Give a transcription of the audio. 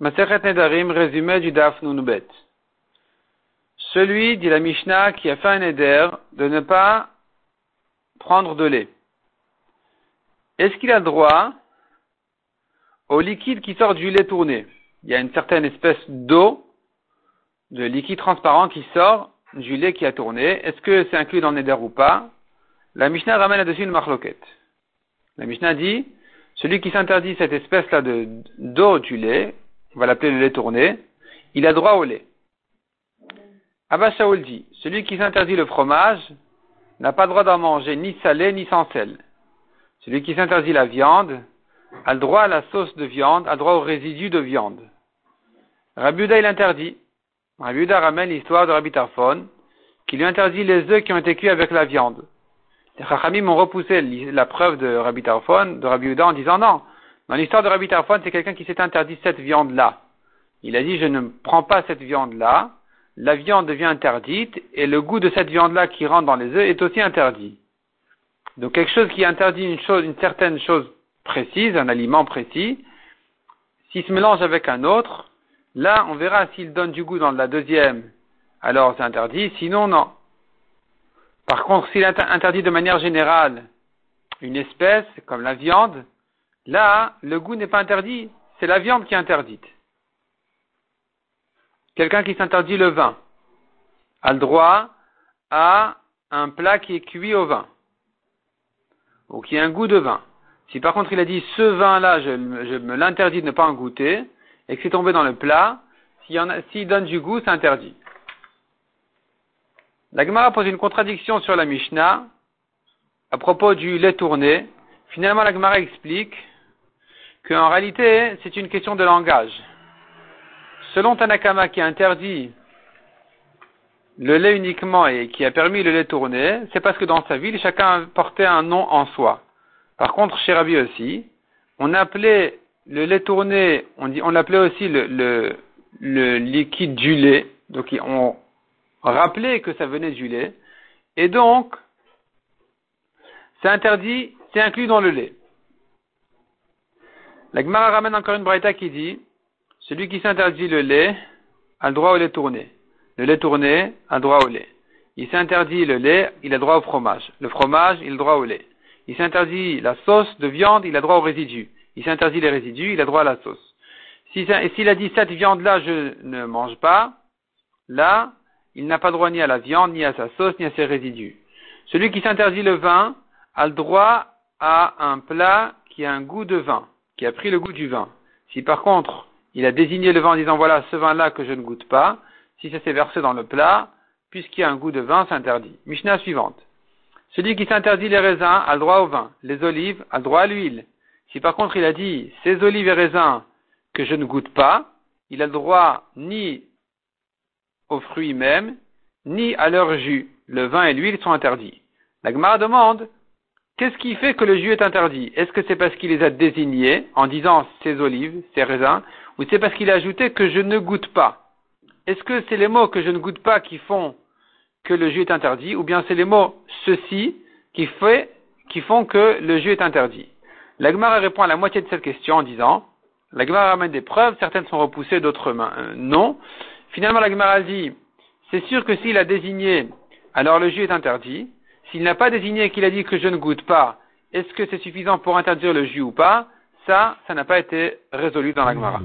Masechet Nedarim, résumé du Daf Nunbet. Celui, dit la Mishnah, qui a fait un Neder de ne pas prendre de lait. Est-ce qu'il a droit au liquide qui sort du lait tourné? Il y a une certaine espèce d'eau, de liquide transparent qui sort du lait qui a tourné. Est-ce que c'est inclus dans le Neder ou pas? La Mishnah ramène là-dessus une marloquette. La Mishnah dit, celui qui s'interdit cette espèce-là d'eau du lait, on va l'appeler le lait tourné, il a droit au lait. Abba Shaul dit, celui qui s'interdit le fromage n'a pas droit d'en manger ni salé ni sans sel. Celui qui s'interdit la viande a le droit à la sauce de viande, a droit au résidu de viande. Rabiuda il interdit. Rabiuda ramène l'histoire de Rabbi Tarfon, qui lui interdit les œufs qui ont été cuits avec la viande. Les Chachamim ont repoussé la preuve de Rabbi Tarfon, de Rabbi en disant non, dans l'histoire de Rabbi Tarfon, c'est quelqu'un qui s'est interdit cette viande-là. Il a dit, je ne prends pas cette viande-là, la viande devient interdite, et le goût de cette viande-là qui rentre dans les œufs est aussi interdit. Donc quelque chose qui interdit une chose, une certaine chose précise, un aliment précis, s'il se mélange avec un autre, là, on verra s'il donne du goût dans la deuxième, alors c'est interdit, sinon non. Par contre, s'il interdit de manière générale une espèce, comme la viande, Là, le goût n'est pas interdit, c'est la viande qui est interdite. Quelqu'un qui s'interdit le vin a le droit à un plat qui est cuit au vin, ou qui a un goût de vin. Si par contre il a dit ce vin-là, je, me l'interdis de ne pas en goûter, et que c'est tombé dans le plat, s'il donne du goût, c'est interdit. La Gemara pose une contradiction sur la Mishnah à propos du lait tourné. Finalement, la Gemara explique qu'en réalité, c'est une question de langage. Selon Tanakama qui a interdit le lait uniquement et qui a permis le lait tourné, c'est parce que dans sa ville, chacun portait un nom en soi. Par contre, chez Rabbi aussi, on appelait le lait tourné, on, l'appelait aussi le, liquide du lait. Donc, on rappelait que ça venait du lait. Et donc, c'est interdit, c'est inclus dans le lait. La Gemara ramène encore une braïta qui dit celui qui s'interdit le lait a le droit au lait tourné. Le lait tourné a le droit au lait. Il s'interdit le lait, il a droit au fromage. Le fromage, il a droit au lait. Il s'interdit la sauce de viande, il a droit au résidu. Il s'interdit les résidus, il a droit à la sauce. et s'il a dit cette viande-là, je ne mange pas, là, il n'a pas droit ni à la viande, ni à sa sauce, ni à ses résidus. Celui qui s'interdit le vin a le droit à un plat qui a un goût de vin qui a pris le goût du vin. Si par contre, il a désigné le vin en disant voilà ce vin-là que je ne goûte pas, si ça s'est versé dans le plat, puisqu'il y a un goût de vin, c'est interdit. Mishnah suivante. Celui qui s'interdit les raisins a le droit au vin, les olives a le droit à l'huile. Si par contre il a dit ces olives et raisins que je ne goûte pas, il a le droit ni aux fruits mêmes, ni à leur jus. Le vin et l'huile sont interdits. La demande Qu'est-ce qui fait que le jus est interdit? Est-ce que c'est parce qu'il les a désignés en disant ces olives, ces raisins, ou c'est parce qu'il a ajouté que je ne goûte pas? Est-ce que c'est les mots que je ne goûte pas qui font que le jus est interdit, ou bien c'est les mots ceci qui, font que le jus est interdit? La répond à la moitié de cette question en disant la Gemara ramène des preuves, certaines sont repoussées, d'autres euh, non. Finalement, la Gemara dit c'est sûr que s'il a désigné, alors le jus est interdit. S'il n'a pas désigné qu'il a dit que je ne goûte pas, est-ce que c'est suffisant pour interdire le jus ou pas? Ça, ça n'a pas été résolu dans la Gemara.